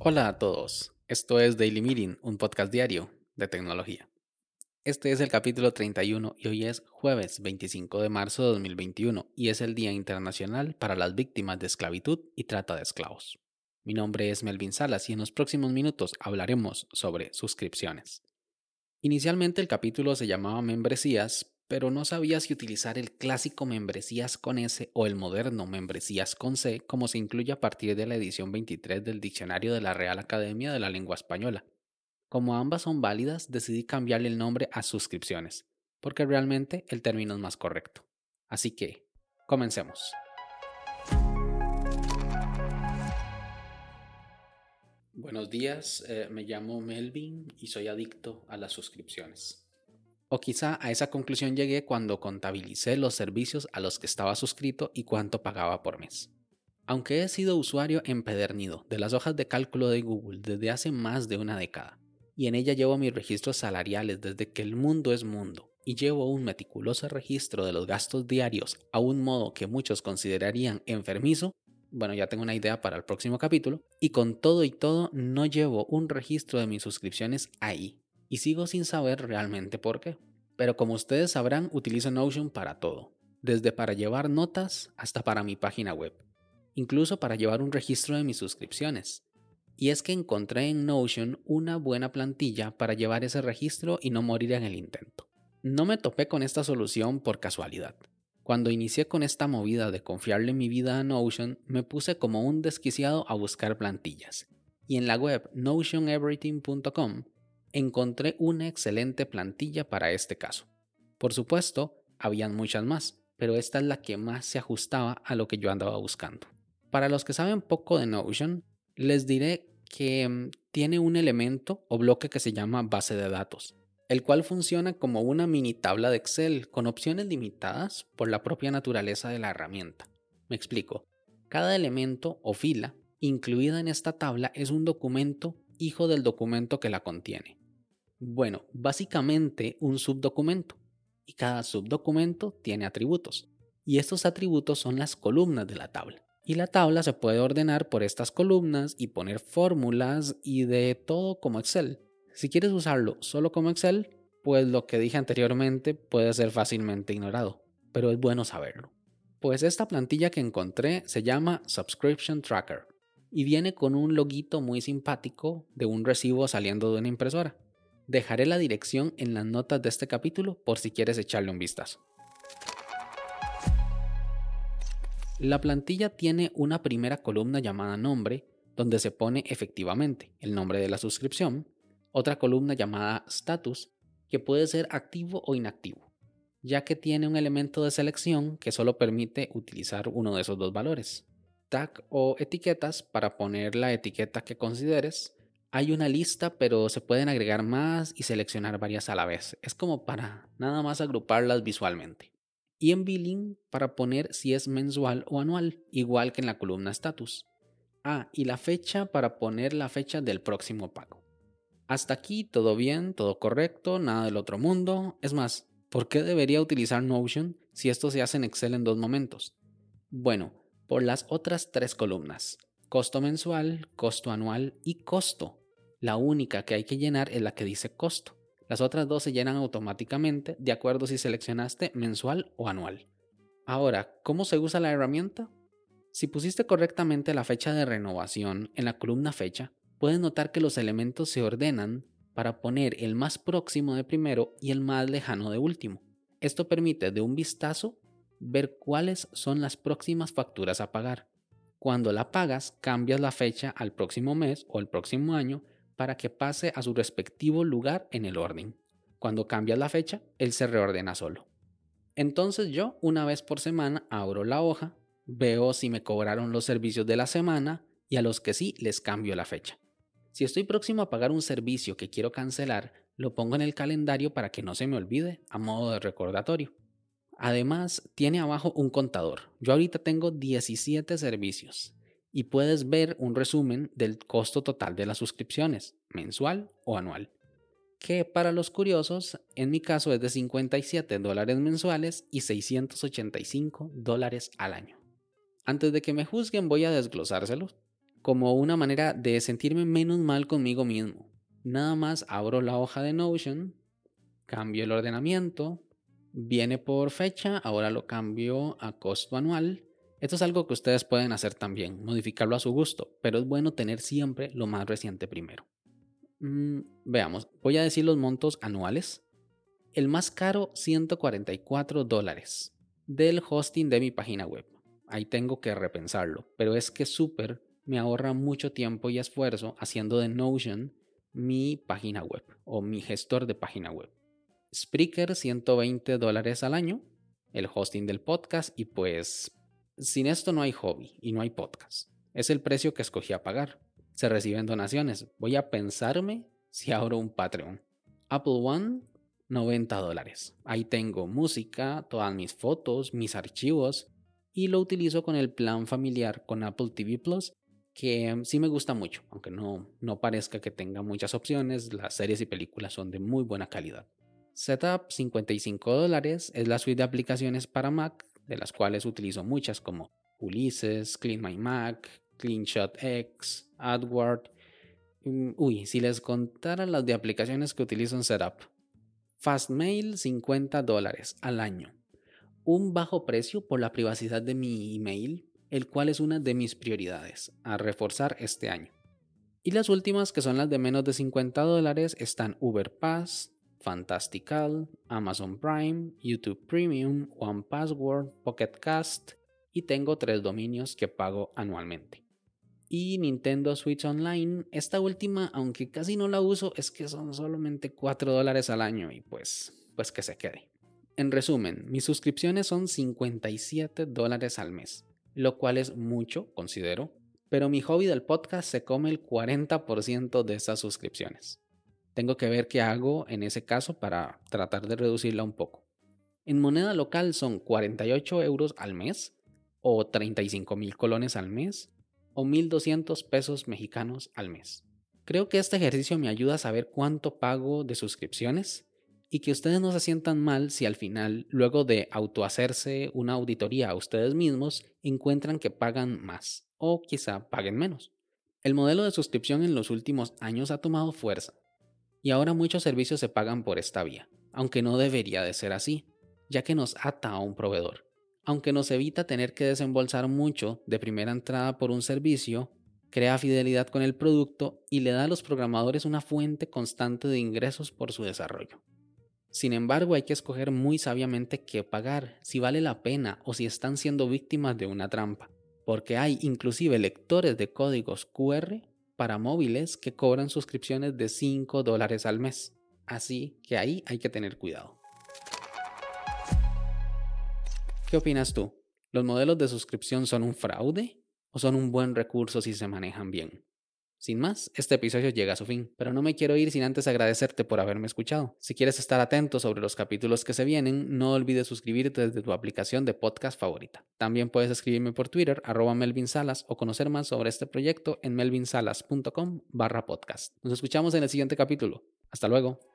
Hola a todos, esto es Daily Meeting, un podcast diario de tecnología. Este es el capítulo 31 y hoy es jueves 25 de marzo de 2021 y es el Día Internacional para las Víctimas de Esclavitud y Trata de Esclavos. Mi nombre es Melvin Salas y en los próximos minutos hablaremos sobre suscripciones. Inicialmente el capítulo se llamaba Membresías, pero no sabía si utilizar el clásico Membresías con S o el moderno Membresías con C como se incluye a partir de la edición 23 del Diccionario de la Real Academia de la Lengua Española. Como ambas son válidas, decidí cambiarle el nombre a suscripciones, porque realmente el término es más correcto. Así que, comencemos. Buenos días, eh, me llamo Melvin y soy adicto a las suscripciones. O quizá a esa conclusión llegué cuando contabilicé los servicios a los que estaba suscrito y cuánto pagaba por mes. Aunque he sido usuario empedernido de las hojas de cálculo de Google desde hace más de una década, y en ella llevo mis registros salariales desde que el mundo es mundo, y llevo un meticuloso registro de los gastos diarios a un modo que muchos considerarían enfermizo, bueno, ya tengo una idea para el próximo capítulo, y con todo y todo no llevo un registro de mis suscripciones ahí, y sigo sin saber realmente por qué. Pero como ustedes sabrán, utilizo Notion para todo, desde para llevar notas hasta para mi página web, incluso para llevar un registro de mis suscripciones. Y es que encontré en Notion una buena plantilla para llevar ese registro y no morir en el intento. No me topé con esta solución por casualidad. Cuando inicié con esta movida de confiarle mi vida a Notion, me puse como un desquiciado a buscar plantillas. Y en la web notioneverything.com encontré una excelente plantilla para este caso. Por supuesto, habían muchas más, pero esta es la que más se ajustaba a lo que yo andaba buscando. Para los que saben poco de Notion, les diré que mm, tiene un elemento o bloque que se llama base de datos el cual funciona como una mini tabla de Excel con opciones limitadas por la propia naturaleza de la herramienta. Me explico. Cada elemento o fila incluida en esta tabla es un documento hijo del documento que la contiene. Bueno, básicamente un subdocumento. Y cada subdocumento tiene atributos. Y estos atributos son las columnas de la tabla. Y la tabla se puede ordenar por estas columnas y poner fórmulas y de todo como Excel. Si quieres usarlo solo como Excel, pues lo que dije anteriormente puede ser fácilmente ignorado, pero es bueno saberlo. Pues esta plantilla que encontré se llama Subscription Tracker y viene con un loguito muy simpático de un recibo saliendo de una impresora. Dejaré la dirección en las notas de este capítulo por si quieres echarle un vistazo. La plantilla tiene una primera columna llamada nombre, donde se pone efectivamente el nombre de la suscripción, otra columna llamada status, que puede ser activo o inactivo, ya que tiene un elemento de selección que solo permite utilizar uno de esos dos valores. Tag o etiquetas para poner la etiqueta que consideres. Hay una lista, pero se pueden agregar más y seleccionar varias a la vez. Es como para nada más agruparlas visualmente. Y en billing para poner si es mensual o anual, igual que en la columna status. Ah, y la fecha para poner la fecha del próximo pago. Hasta aquí todo bien, todo correcto, nada del otro mundo. Es más, ¿por qué debería utilizar Notion si esto se hace en Excel en dos momentos? Bueno, por las otras tres columnas. Costo mensual, costo anual y costo. La única que hay que llenar es la que dice costo. Las otras dos se llenan automáticamente de acuerdo si seleccionaste mensual o anual. Ahora, ¿cómo se usa la herramienta? Si pusiste correctamente la fecha de renovación en la columna fecha, puedes notar que los elementos se ordenan para poner el más próximo de primero y el más lejano de último. Esto permite de un vistazo ver cuáles son las próximas facturas a pagar. Cuando la pagas, cambias la fecha al próximo mes o el próximo año para que pase a su respectivo lugar en el orden. Cuando cambias la fecha, él se reordena solo. Entonces yo, una vez por semana, abro la hoja, veo si me cobraron los servicios de la semana y a los que sí les cambio la fecha. Si estoy próximo a pagar un servicio que quiero cancelar, lo pongo en el calendario para que no se me olvide a modo de recordatorio. Además, tiene abajo un contador. Yo ahorita tengo 17 servicios y puedes ver un resumen del costo total de las suscripciones, mensual o anual. que para los curiosos, en mi caso es de 57 dólares mensuales y 685 dólares al año. Antes de que me juzguen voy a desglosárselos como una manera de sentirme menos mal conmigo mismo. Nada más abro la hoja de Notion, cambio el ordenamiento, viene por fecha, ahora lo cambio a costo anual. Esto es algo que ustedes pueden hacer también, modificarlo a su gusto, pero es bueno tener siempre lo más reciente primero. Mm, veamos, voy a decir los montos anuales. El más caro, 144 dólares del hosting de mi página web. Ahí tengo que repensarlo, pero es que Super me ahorra mucho tiempo y esfuerzo haciendo de Notion mi página web o mi gestor de página web. Spreaker 120 dólares al año, el hosting del podcast y pues sin esto no hay hobby y no hay podcast. Es el precio que escogí a pagar. Se reciben donaciones. Voy a pensarme si abro un Patreon. Apple One 90 dólares. Ahí tengo música, todas mis fotos, mis archivos y lo utilizo con el plan familiar con Apple TV Plus que sí me gusta mucho, aunque no, no parezca que tenga muchas opciones, las series y películas son de muy buena calidad. Setup 55 dólares es la suite de aplicaciones para Mac, de las cuales utilizo muchas como Ulysses, Clean My Mac, CleanShot X, AdWord. Mm, uy, si les contara las de aplicaciones que utilizo en Setup. Fastmail 50 dólares al año. Un bajo precio por la privacidad de mi email, el cual es una de mis prioridades a reforzar este año. Y las últimas, que son las de menos de 50 dólares, están UberPass, Fantastical, Amazon Prime, YouTube Premium, One Password, Pocket Cast y tengo tres dominios que pago anualmente. Y Nintendo Switch Online, esta última, aunque casi no la uso, es que son solamente 4 dólares al año y pues, pues que se quede. En resumen, mis suscripciones son 57 dólares al mes, lo cual es mucho, considero, pero mi hobby del podcast se come el 40% de esas suscripciones tengo que ver qué hago en ese caso para tratar de reducirla un poco. En moneda local son 48 euros al mes o 35 mil colones al mes o 1.200 pesos mexicanos al mes. Creo que este ejercicio me ayuda a saber cuánto pago de suscripciones y que ustedes no se sientan mal si al final, luego de autohacerse una auditoría a ustedes mismos, encuentran que pagan más o quizá paguen menos. El modelo de suscripción en los últimos años ha tomado fuerza y ahora muchos servicios se pagan por esta vía, aunque no debería de ser así, ya que nos ata a un proveedor. Aunque nos evita tener que desembolsar mucho de primera entrada por un servicio, crea fidelidad con el producto y le da a los programadores una fuente constante de ingresos por su desarrollo. Sin embargo, hay que escoger muy sabiamente qué pagar, si vale la pena o si están siendo víctimas de una trampa, porque hay inclusive lectores de códigos QR para móviles que cobran suscripciones de 5 dólares al mes. Así que ahí hay que tener cuidado. ¿Qué opinas tú? ¿Los modelos de suscripción son un fraude o son un buen recurso si se manejan bien? Sin más, este episodio llega a su fin, pero no me quiero ir sin antes agradecerte por haberme escuchado. Si quieres estar atento sobre los capítulos que se vienen, no olvides suscribirte desde tu aplicación de podcast favorita. También puedes escribirme por Twitter, arroba Melvin Salas, o conocer más sobre este proyecto en melvinsalas.com barra podcast. Nos escuchamos en el siguiente capítulo. Hasta luego.